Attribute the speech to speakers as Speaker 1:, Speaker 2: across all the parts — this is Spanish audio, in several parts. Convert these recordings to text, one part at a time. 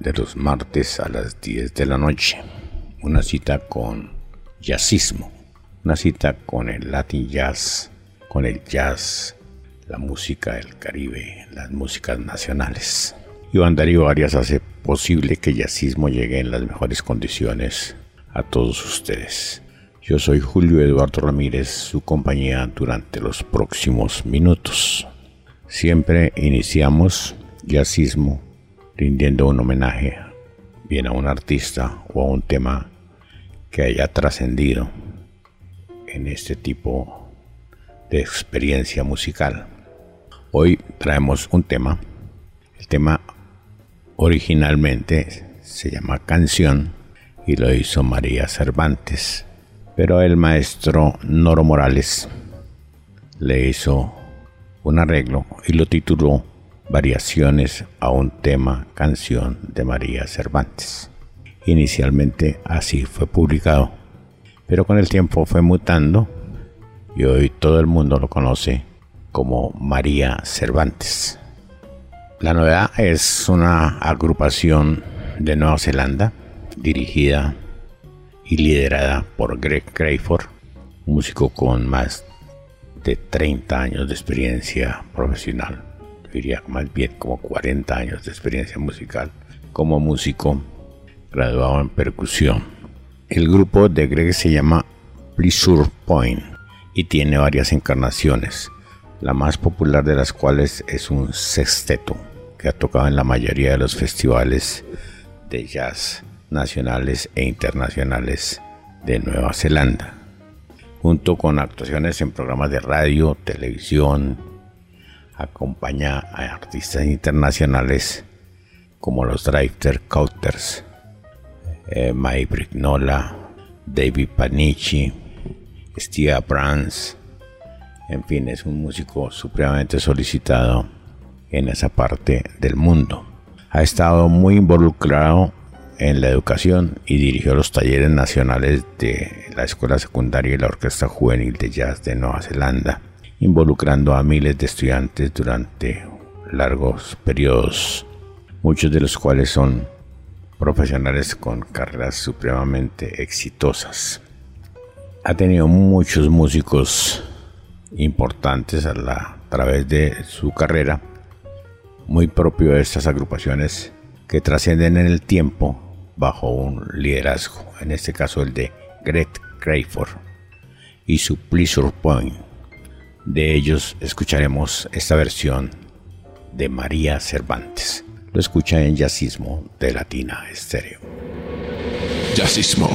Speaker 1: de los martes a las 10 de la noche. Una cita con jazzismo, una cita con el Latin Jazz, con el jazz, la música del Caribe, las músicas nacionales. Iván Darío Arias hace posible que jazzismo llegue en las mejores condiciones a todos ustedes. Yo soy Julio Eduardo Ramírez, su compañía durante los próximos minutos. Siempre iniciamos jazzismo rindiendo un homenaje bien a un artista o a un tema que haya trascendido en este tipo de experiencia musical. Hoy traemos un tema. El tema originalmente se llama Canción y lo hizo María Cervantes, pero el maestro Noro Morales le hizo un arreglo y lo tituló Variaciones a un tema canción de María Cervantes. Inicialmente así fue publicado, pero con el tiempo fue mutando y hoy todo el mundo lo conoce como María Cervantes. La novedad es una agrupación de Nueva Zelanda dirigida y liderada por Greg Crayford, músico con más de 30 años de experiencia profesional. Diría más bien como 40 años de experiencia musical como músico graduado en percusión. El grupo de Greg se llama Pleasure Point y tiene varias encarnaciones, la más popular de las cuales es un sexteto que ha tocado en la mayoría de los festivales de jazz nacionales e internacionales de Nueva Zelanda junto con actuaciones en programas de radio, televisión, acompaña a artistas internacionales como los Drifter Couters, eh, Mike Brignola, David Panici, Steve Brands, en fin, es un músico supremamente solicitado en esa parte del mundo. Ha estado muy involucrado en la educación y dirigió los talleres nacionales de la Escuela Secundaria y la Orquesta Juvenil de Jazz de Nueva Zelanda, involucrando a miles de estudiantes durante largos periodos, muchos de los cuales son profesionales con carreras supremamente exitosas. Ha tenido muchos músicos importantes a, la, través de su carrera, muy propio de estas agrupaciones que trascienden en el tiempo bajo un liderazgo, en este caso el de Greg Crayford y su Pleasure Point. De ellos escucharemos esta versión de María Cervantes. Lo escucha en Jazzismo de Latina Estéreo.
Speaker 2: Jazzismo.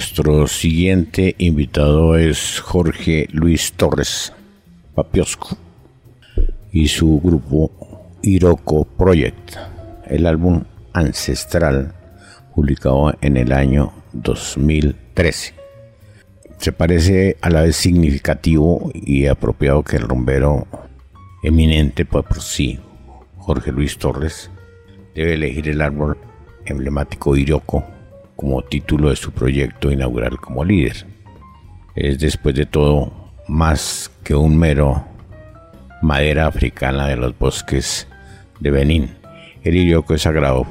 Speaker 1: Nuestro siguiente invitado es Jorge Luis Torres Papiosco y su grupo Iroko Project, el álbum Ancestral publicado en el año 2013. Se parece a la vez significativo y apropiado que el rumbero eminente por sí, Jorge Luis Torres, debe elegir el árbol emblemático Iroko como título de su proyecto inaugural como líder. Es después de todo más que un mero madera africana de los bosques de Benín. El Iroko es sagrado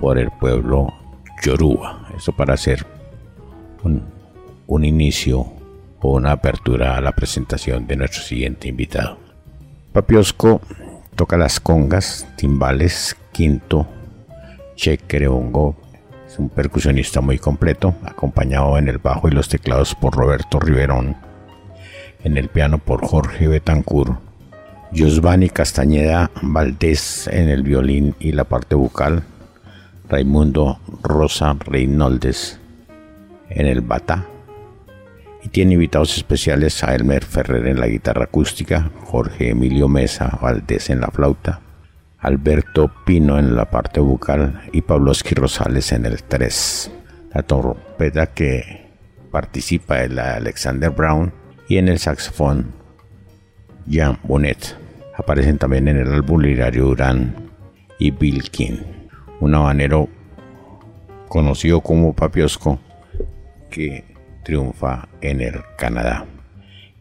Speaker 1: por el pueblo Yoruba. Eso para hacer un, un inicio o una apertura a la presentación de nuestro siguiente invitado. Papiosco toca las congas, timbales, quinto, chequere, bongo. Un percusionista muy completo, acompañado en el bajo y los teclados por Roberto Riverón, en el piano por Jorge Betancourt, Giovanni Castañeda Valdés en el violín y la parte vocal, Raimundo Rosa Reinoldes en el bata, y tiene invitados especiales a Elmer Ferrer en la guitarra acústica, Jorge Emilio Mesa Valdés en la flauta, Alberto Pino en la parte vocal y Pabloski Rosales en el 3. La trompeta que participa es la Alexander Brown y en el saxofón Jan Bonnet. Aparecen también en el álbum literario Durán y Bill King, un habanero conocido como Papiosco que triunfa en el Canadá.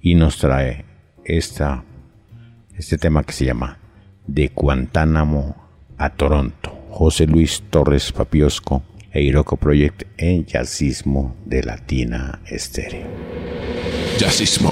Speaker 1: Y nos trae esta, este tema que se llama De Guantánamo a Toronto. José Luis Torres Papiosco e Iroco Project en Jazzismo de Latina Estéreo.
Speaker 2: Jazzismo.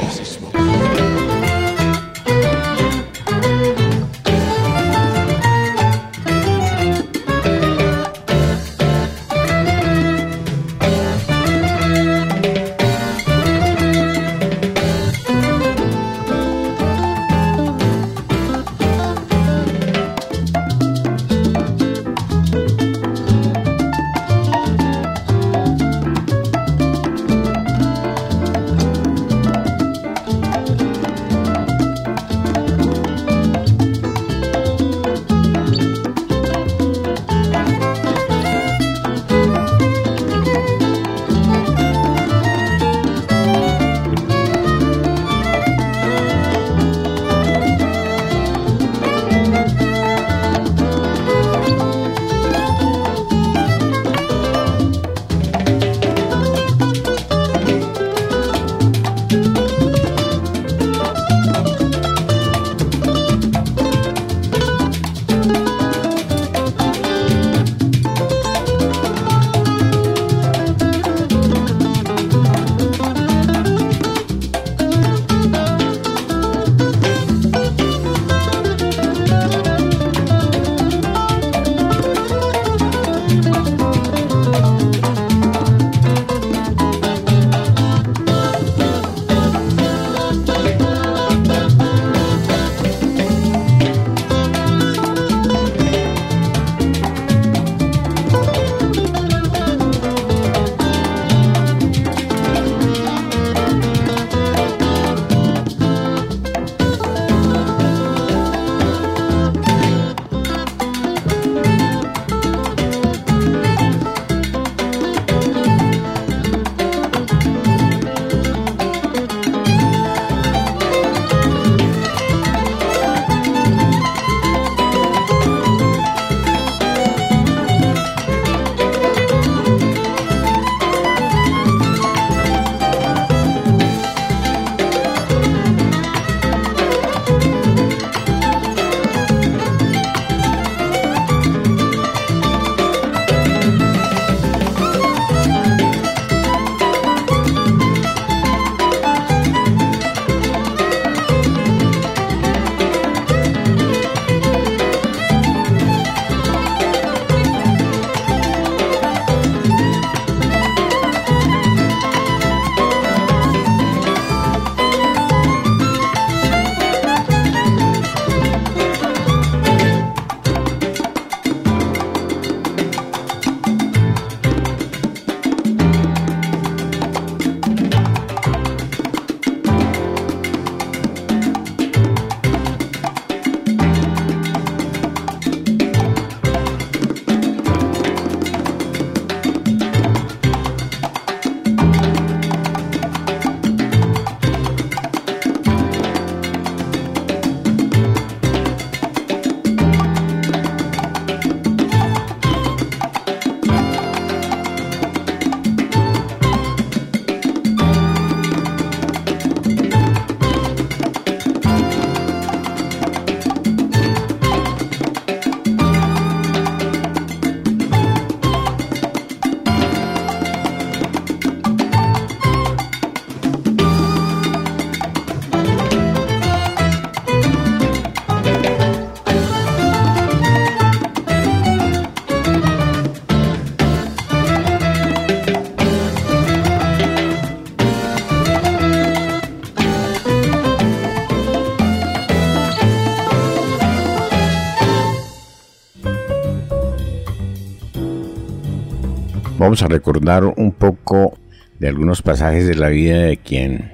Speaker 1: Recordar un poco de algunos pasajes de la vida de quien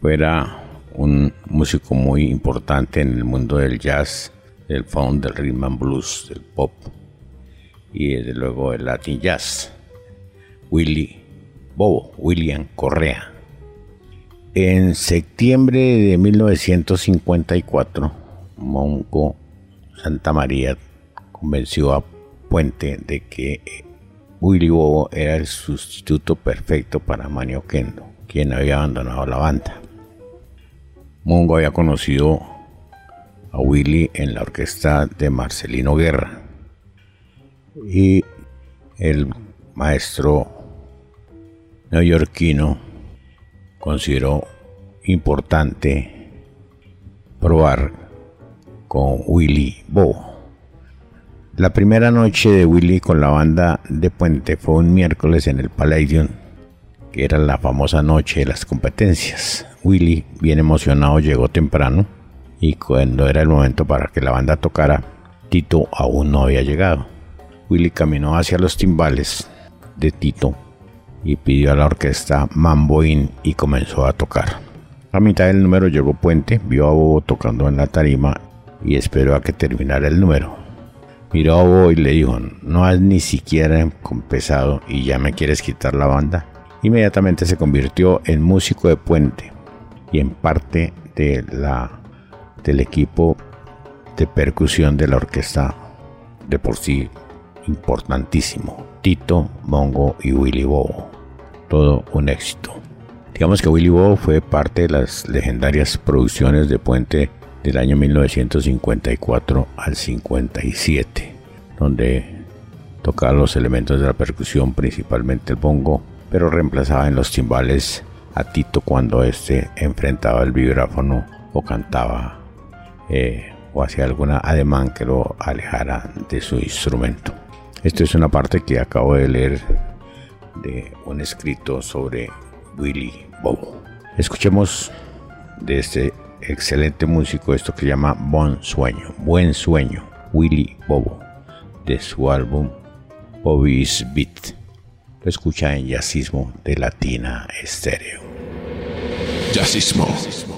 Speaker 1: fuera un músico muy importante en el mundo del jazz, del funk, del rhythm and blues, del pop y desde luego el latin jazz. Willy Bobo, William Correa. En septiembre de 1954, Monco Santa María convenció a Puente de que Willy Bobo era el sustituto perfecto para Manio Kendo, quien había abandonado la banda. Mongo había conocido a Willy en la orquesta de Marcelino Guerra y el maestro neoyorquino consideró importante probar con Willy Bobo. La primera noche de Willy con la banda de Puente fue un miércoles en el Palladium, que era la famosa noche de las competencias. Willy, bien emocionado, llegó temprano y cuando era el momento para que la banda tocara, Tito aún no había llegado. Willy caminó hacia los timbales de Tito y pidió a la orquesta Mamboín y comenzó a tocar. A mitad del número llegó Puente, vio a Bobo tocando en la tarima y esperó a que terminara el número miró a Bobo y le dijo, no has ni siquiera empezado y ya me quieres quitar la banda. Inmediatamente se convirtió en músico de puente y en parte de la, del equipo de percusión de la orquesta de por sí importantísimo. Tito, Mongo y Willy Bobo. Todo un éxito. Digamos que Willy Bobo fue parte de las legendarias producciones de Puente del año 1954 al 57, donde tocaba los elementos de la percusión, principalmente el bongo, pero reemplazaba en los timbales a Tito cuando éste enfrentaba el vibráfono o cantaba eh, o hacía alguna ademán que lo alejara de su instrumento. Esto es una parte que acabo de leer de un escrito sobre Willy Bobo. Escuchemos de este excelente músico, esto que llama Bon Sueño, Buen Sueño, Willy Bobo, de su álbum Bobby's Beat. Lo escucha en Jazzismo de Latina Estéreo.
Speaker 2: Jazzismo.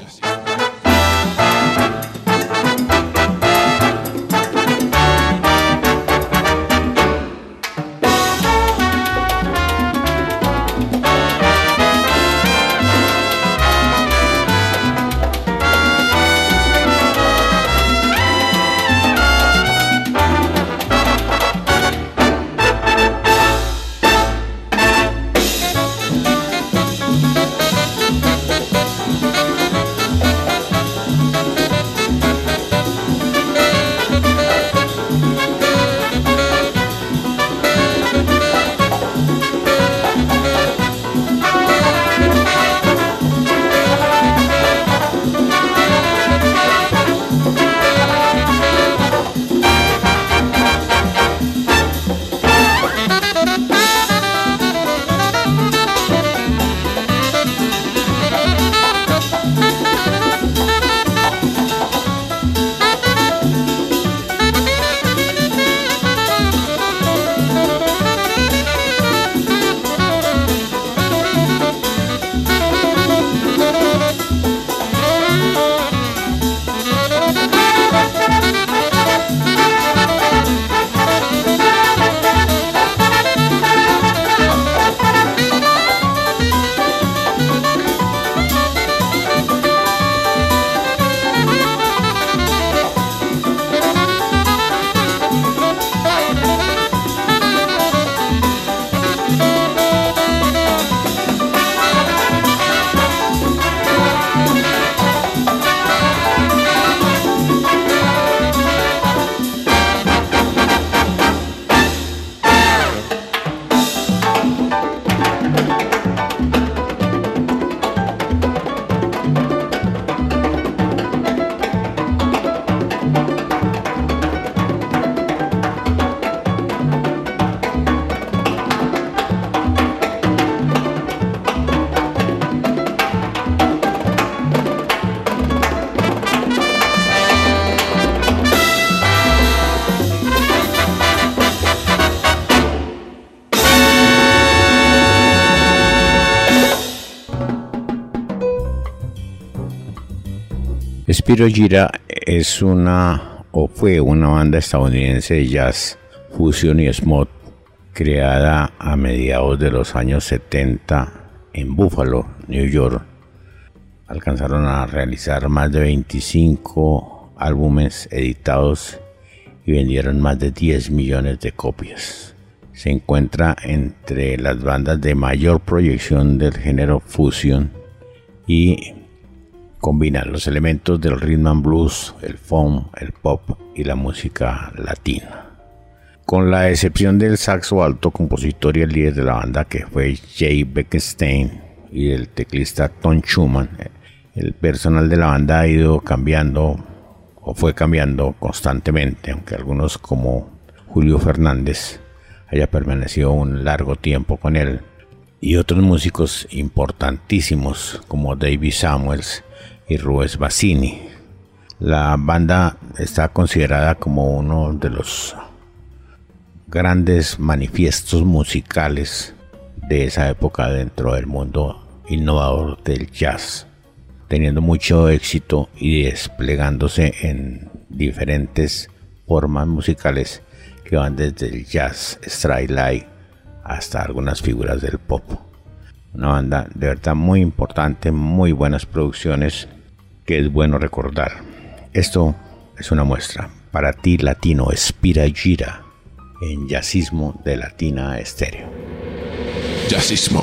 Speaker 1: Spiro Gira es una o fue una banda estadounidense de jazz, fusion y smooth creada a mediados de los años 70 en Buffalo, New York. Alcanzaron a realizar más de 25 álbumes editados y vendieron más de 10 millones de copias. Se encuentra entre las bandas de mayor proyección del género fusion y combina los elementos del rhythm and blues, el funk, el pop y la música latina. Con la excepción del saxo alto, compositor y el líder de la banda que fue Jay Beckstein y el teclista Tom Schumann, el personal de la banda ha ido cambiando o fue cambiando constantemente, aunque algunos como Julio Fernández haya permanecido un largo tiempo con él, y otros músicos importantísimos como David Samuels y Ruiz Bassini. La banda está considerada como uno de los grandes manifiestos musicales de esa época dentro del mundo innovador del jazz, teniendo mucho éxito y desplegándose en diferentes formas musicales que van desde el jazz, straight light hasta algunas figuras del pop. Una banda de verdad muy importante, muy buenas producciones que es bueno recordar. Esto es una muestra para ti latino Espira Gira en Jazzismo de Latina Estéreo.
Speaker 2: Jazzismo.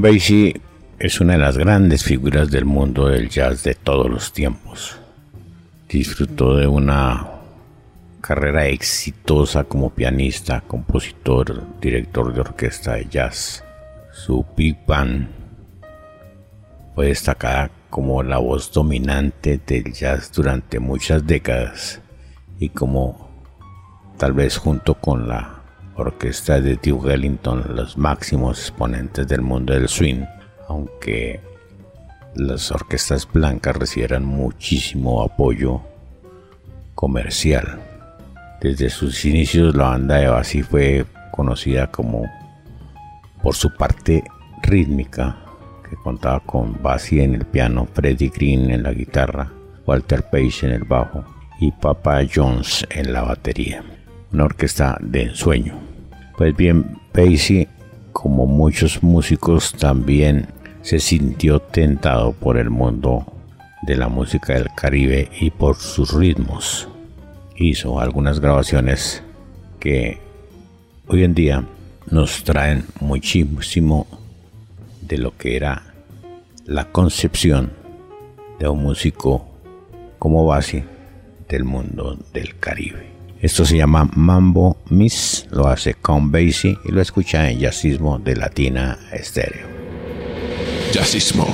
Speaker 1: Basie es una de las grandes figuras del mundo del jazz de todos los tiempos. Disfrutó de una carrera exitosa como pianista, compositor, director de orquesta de jazz. Su Big Band fue destacada como la voz dominante del jazz durante muchas décadas y como tal vez junto con la orquesta de Duke Ellington los máximos exponentes del mundo del swing, aunque las orquestas blancas recibieran muchísimo apoyo comercial. Desde sus inicios la banda de Bassi fue conocida como por su parte rítmica, que contaba con Bassi en el piano, Freddie Green en la guitarra, Walter Page en el bajo y Papa Jones en la batería. Una orquesta de ensueño. Pues bien, Pacey, como muchos músicos, también se sintió tentado por el mundo de la música del Caribe y por sus ritmos hizo algunas grabaciones que hoy en día nos traen muchísimo de lo que era la concepción de un músico como base del mundo del Caribe. Esto se llama Mambo Miss, lo hace con Basie y lo escucha en Jazzismo de Latina Estéreo.
Speaker 2: Jazzismo.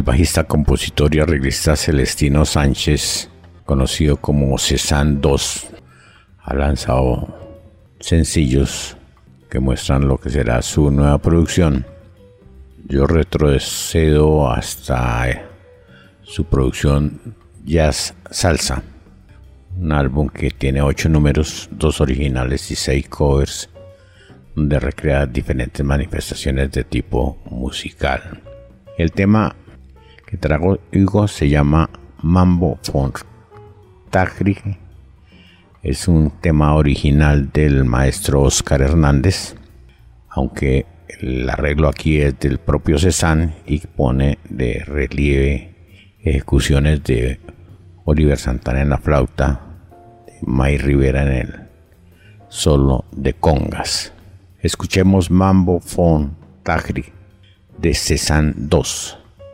Speaker 1: El bajista, compositor y arreglista Celestino Sánchez, conocido como Cezanne 2, ha lanzado sencillos que muestran lo que será su nueva producción. Yo retrocedo hasta su producción Jazz Salsa, un álbum que tiene ocho números, dos originales y seis covers, donde recrea diferentes manifestaciones de tipo musical. El tema que trago Hugo se llama Mambo Fon Tagri. Es un tema original del maestro Oscar Hernández, aunque el arreglo aquí es del propio Cezanne y pone de relieve ejecuciones de Oliver Santana en la flauta, de May Rivera en el solo de congas. Escuchemos Mambo Fon Tagri de Cezanne 2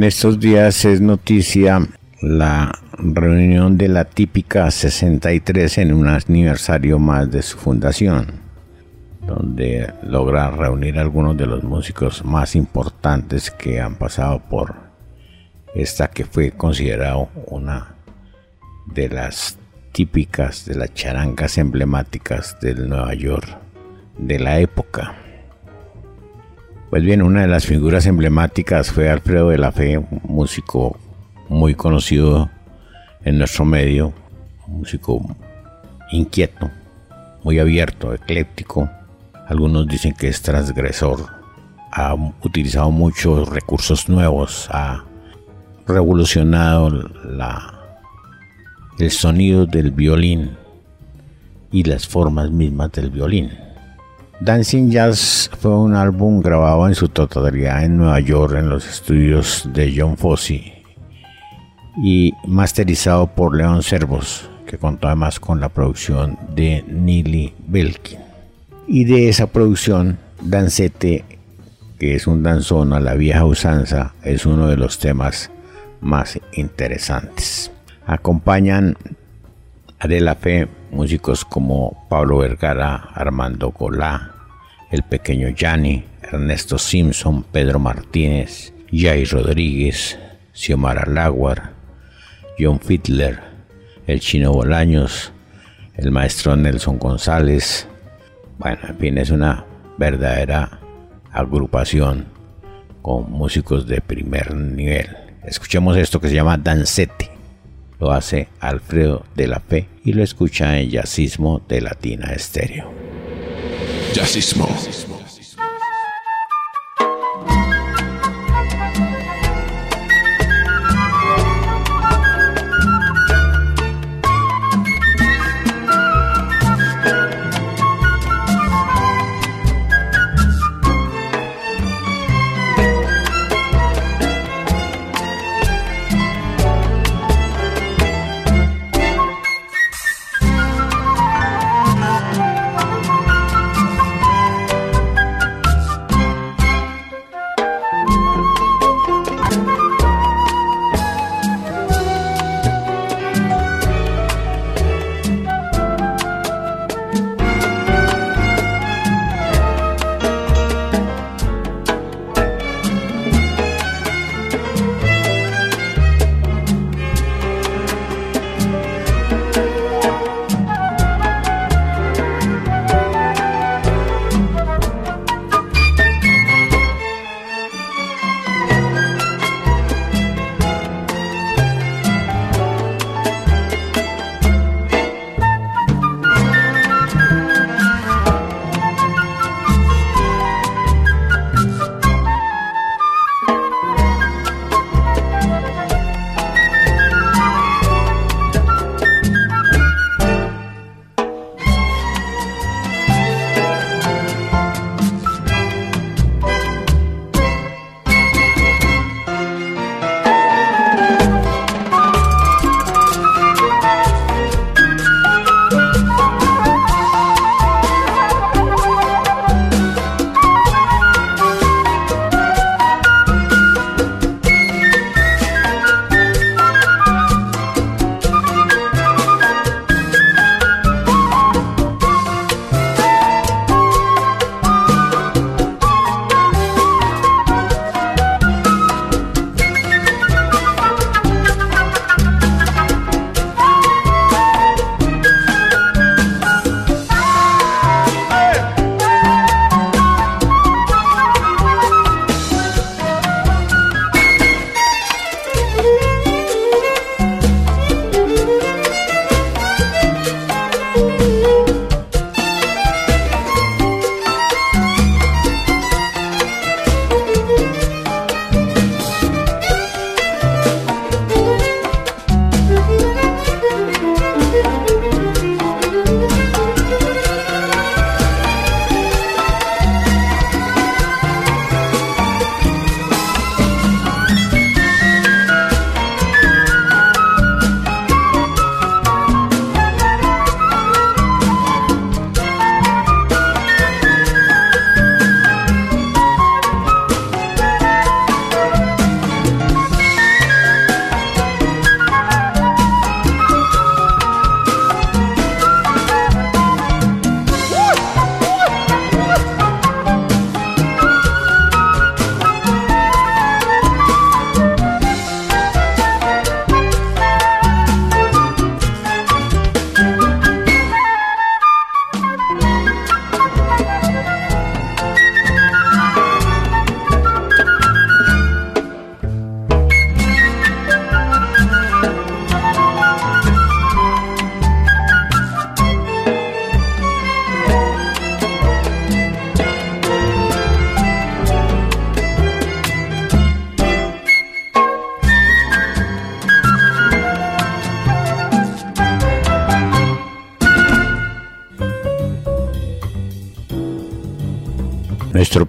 Speaker 1: En estos días es noticia la reunión de la típica 63 en un aniversario más de su fundación, donde logra reunir algunos de los músicos más importantes que han pasado por esta que fue considerado una de las típicas de las charangas emblemáticas del Nueva York de la época. Pues bien, una de las figuras emblemáticas fue Alfredo de la Fe, un músico muy conocido en nuestro medio, un músico inquieto, muy abierto, ecléptico. Algunos dicen que es transgresor, ha utilizado muchos recursos nuevos, ha revolucionado el sonido del violín y las formas mismas del violín. Dancing Jazz fue un álbum grabado en su totalidad en Nueva York en los estudios de John Fossey y masterizado por Leon Servos, que contó además con la producción de Neely Belkin. Y de esa producción, Dancete, que es un danzón a la vieja usanza, es uno de los temas más interesantes. Acompañan a De la Fe músicos como Pablo Vergara, Armando Golá, el pequeño Yanni, Ernesto Simpson, Pedro Martínez, Jay Rodríguez, Xiomara Laguar, John Fiedler, el chino Bolaños, el maestro Nelson González. Bueno, en fin, es una verdadera agrupación con músicos de primer nivel. Escuchemos esto que se llama Dancete lo hace Alfredo de la Fe y lo escucha en Yacismo de Latina Estéreo.
Speaker 2: Yacismo.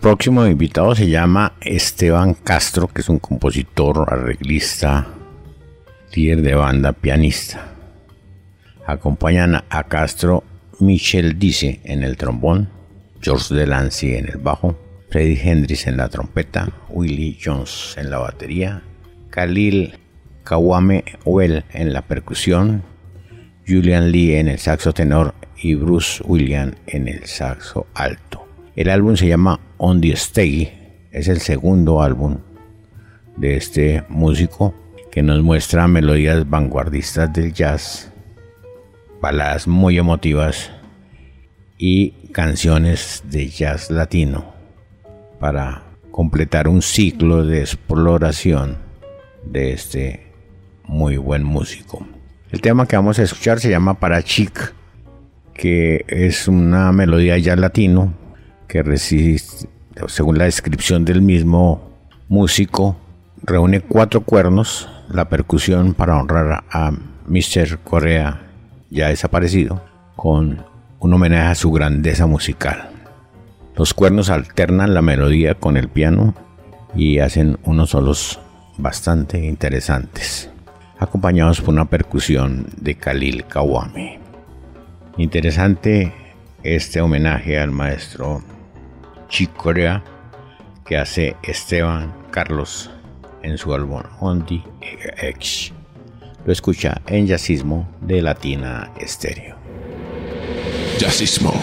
Speaker 1: Próximo invitado se llama Esteban Castro, que es un compositor, arreglista, líder de banda, pianista. Acompañan a Castro Michel Dice en el trombón, George Delancey en el bajo, Freddie Hendrix en la trompeta, Willie Jones en la batería, Khalil Kawame Well en la percusión, Julian Lee en el saxo tenor y Bruce William en el saxo alto. El álbum se llama On the Stage, es el segundo álbum de este músico que nos muestra melodías vanguardistas del jazz, baladas muy emotivas y canciones de jazz latino para completar un ciclo de exploración de este muy buen músico. El tema que vamos a escuchar se llama Para Chic, que es una melodía jazz latino que resiste, según la descripción del mismo músico, reúne cuatro cuernos, la percusión para honrar a Mr. Correa, ya desaparecido, con un homenaje a su grandeza musical. Los cuernos alternan la melodía con el piano y hacen unos solos bastante interesantes, acompañados por una percusión de Khalil Kawame. Interesante este homenaje al maestro Chicorea que hace Esteban Carlos en su álbum On the Edge. Lo escucha en Jazzismo de Latina Estéreo.
Speaker 2: Jazzismo.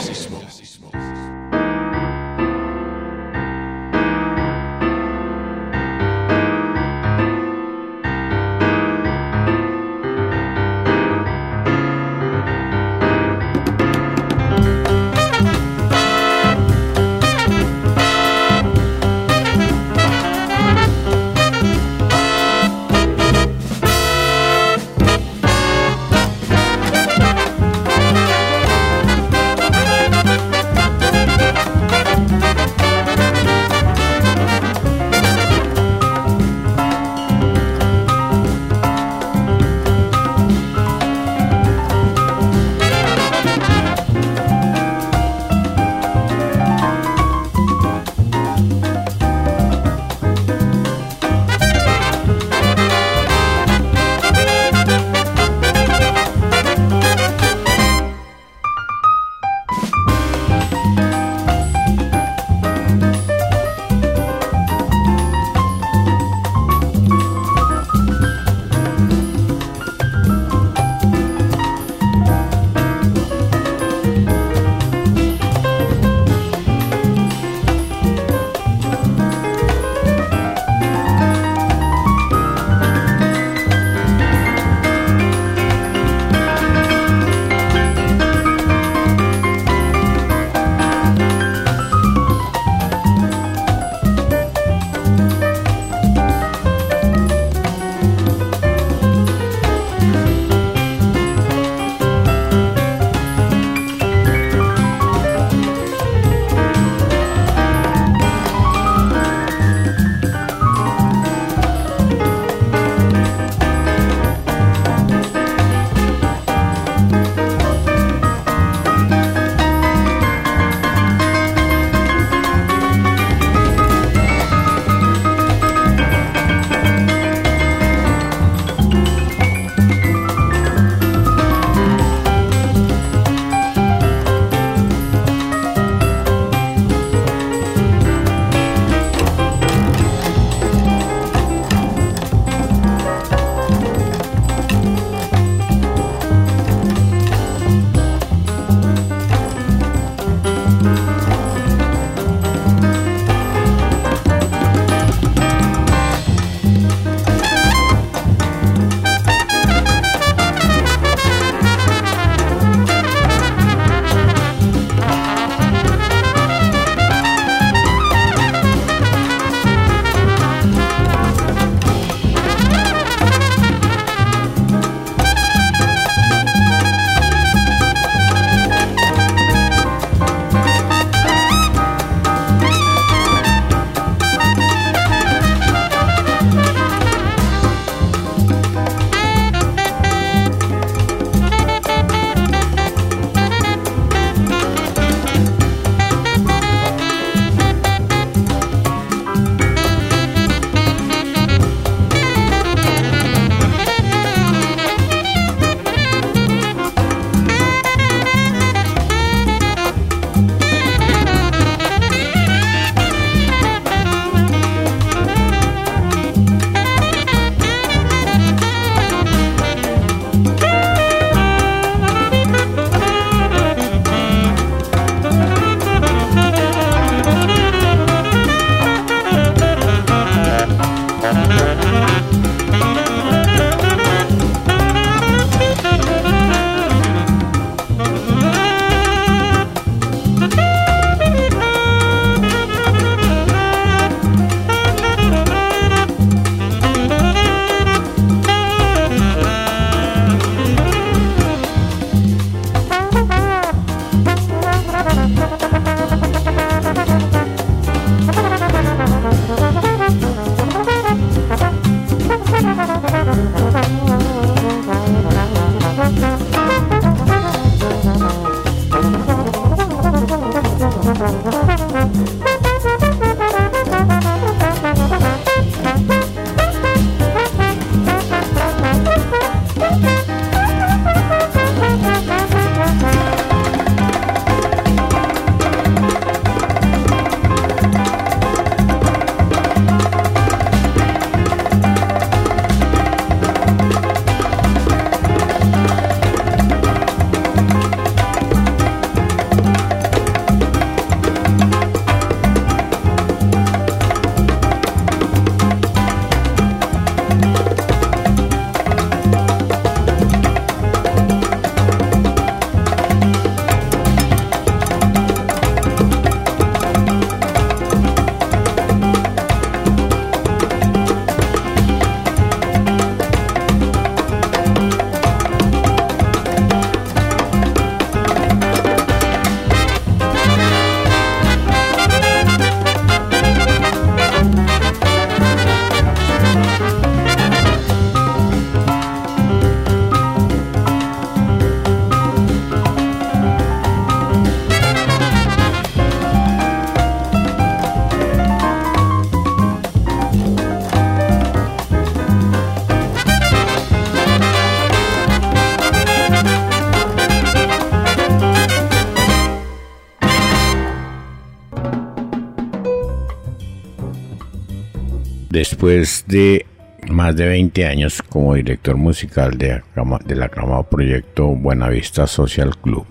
Speaker 1: Después de más de 20 años como director musical de, del aclamado proyecto Buenavista Social Club,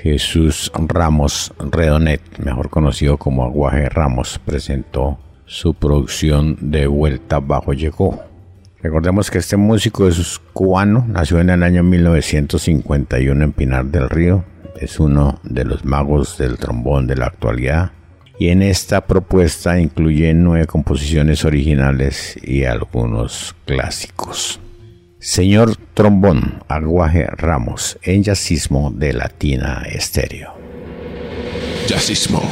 Speaker 1: Jesús Ramos Redonet, mejor conocido como Aguaje Ramos, presentó su producción de Vuelta Bajo Llegó. Recordemos que este músico es cubano, nació en el año 1951 en Pinar del Río, es uno de los magos del trombón de la actualidad y en esta propuesta incluye nueve composiciones originales y algunos clásicos. Señor Trombón, Aguaje Ramos, en Yacismo de Latina Estéreo.
Speaker 2: Yacismo.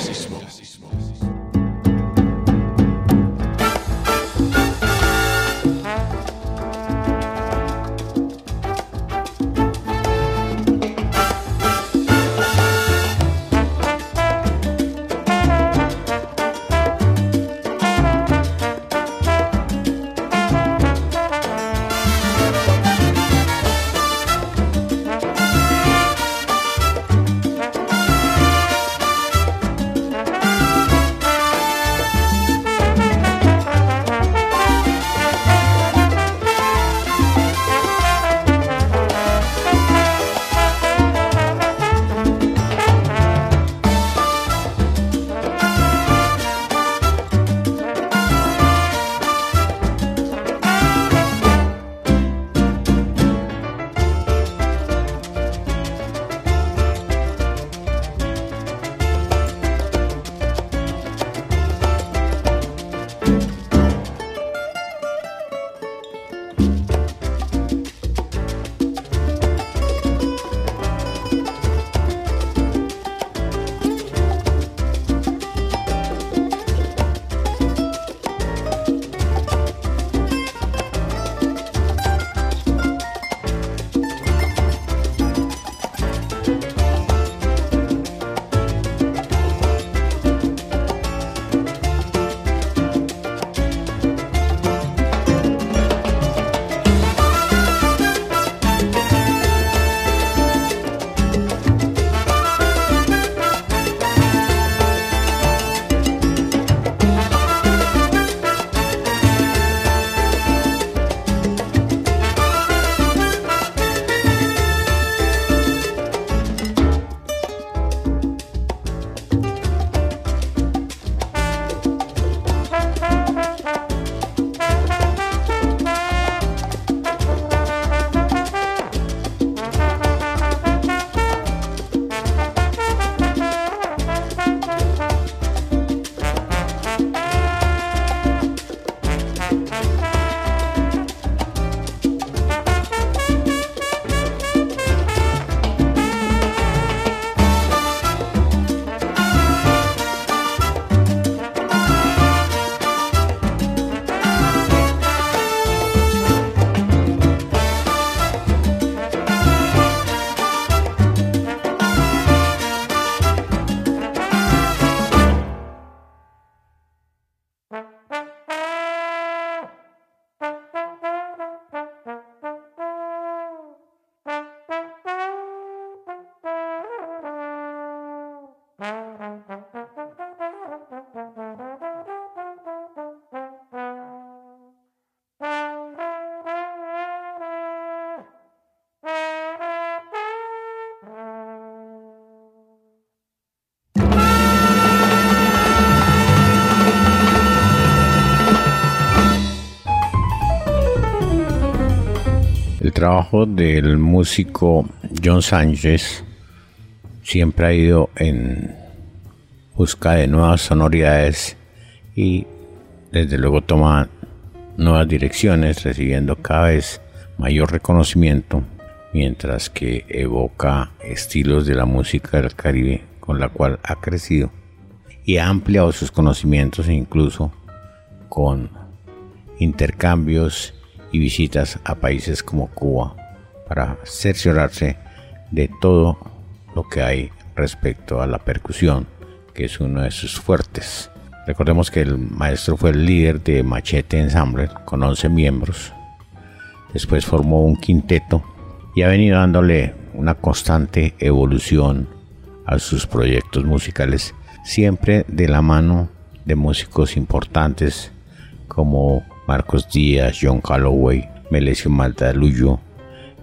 Speaker 1: Trabajo del músico John Sánchez siempre ha ido en busca de nuevas sonoridades y desde luego toma nuevas direcciones recibiendo cada vez mayor reconocimiento mientras que evoca estilos de la música del Caribe con la cual ha crecido y ha ampliado sus conocimientos e incluso con intercambios y visitas a países como Cuba para cerciorarse de todo lo que hay respecto a la percusión, que es uno de sus fuertes. Recordemos que el maestro fue el líder de Machete Ensemble con 11 miembros. Después formó un quinteto y ha venido dándole una constante evolución a sus proyectos musicales, siempre de la mano de músicos importantes como Marcos Díaz, John Calloway, Melesio Maldaluyo,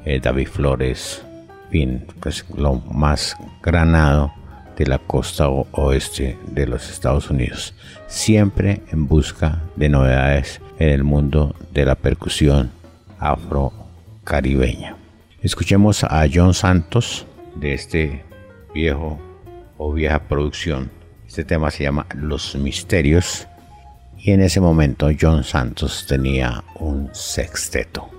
Speaker 1: eh, David Flores, fin, pues lo más granado de la costa oeste de los Estados Unidos, siempre en busca de novedades en el mundo de la percusión afro-caribeña. Escuchemos a John Santos de este viejo o vieja producción. Este tema se llama Los Misterios y en ese momento John Santos tenía un sexteto.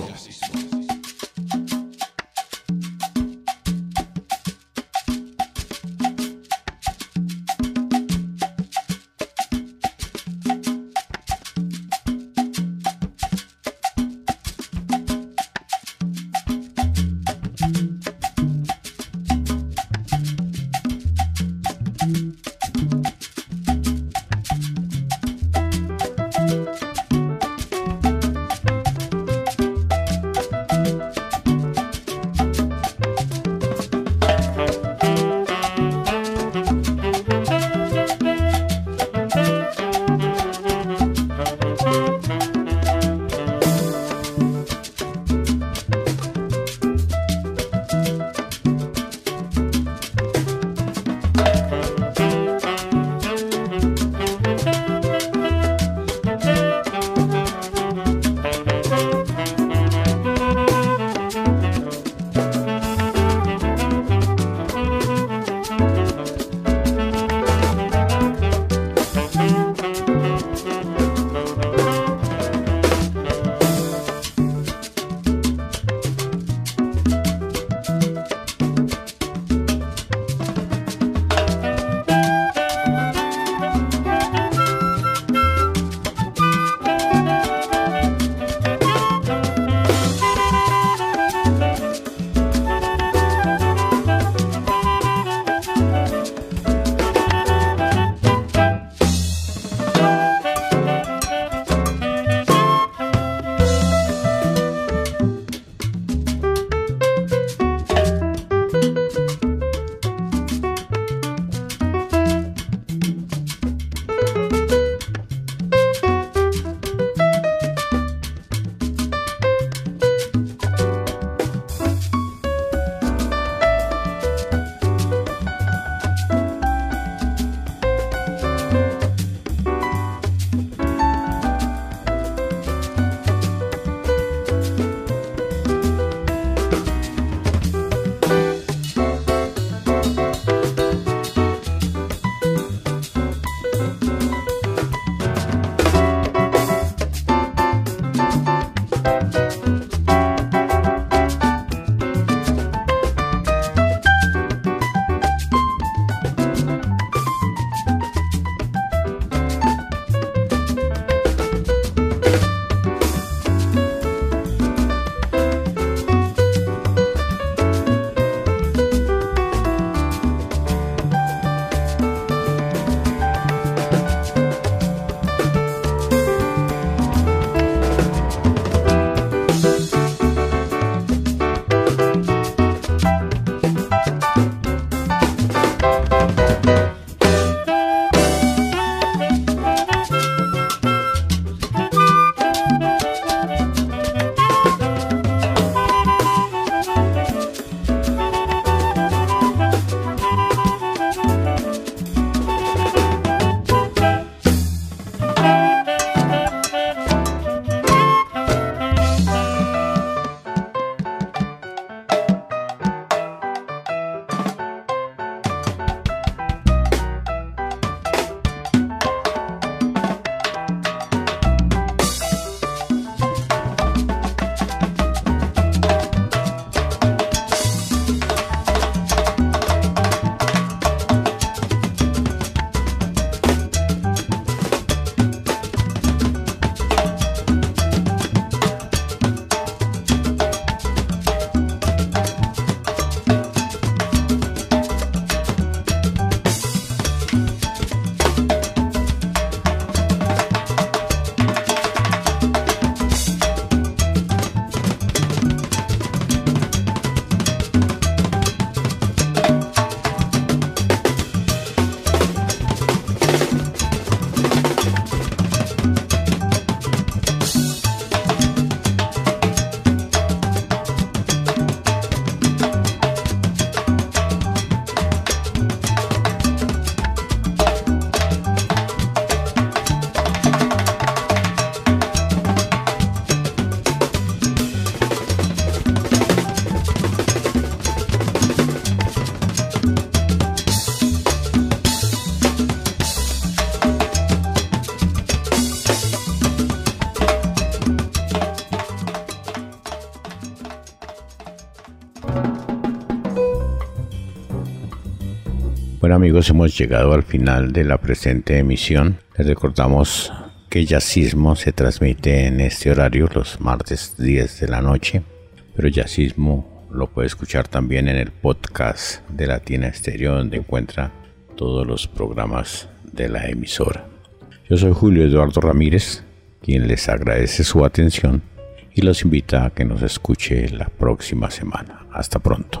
Speaker 1: Amigos, hemos llegado al final de la presente emisión. Les recordamos que Yacismo se transmite en este horario los martes 10 de la noche, pero Yacismo lo puede escuchar también en el podcast de Latina Estéreo donde encuentra todos los programas de la emisora. Yo soy Julio Eduardo Ramírez, quien les agradece su atención y los invita a que nos escuche la próxima semana. Hasta pronto.